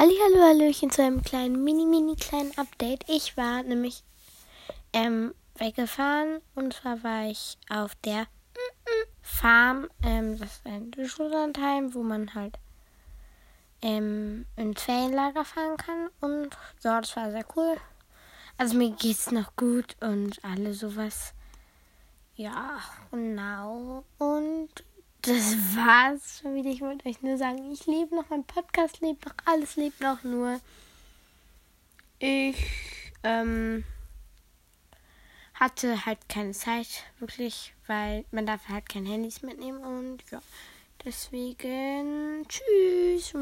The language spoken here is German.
Hallo, Hallöchen zu einem kleinen, mini, mini kleinen Update. Ich war nämlich ähm, weggefahren und zwar war ich auf der Farm. Ähm, das ist ein Schullandheim, wo man halt ähm, ins Ferienlager fahren kann. Und ja, das war sehr cool. Also mir geht's noch gut und alle sowas. Ja, genau. Und das war's schon wieder. Ich wollte euch nur sagen, ich lebe noch, mein Podcast lebt noch, alles lebt noch, nur ich ähm, hatte halt keine Zeit, wirklich, weil man darf halt kein Handys mitnehmen und ja, deswegen tschüss.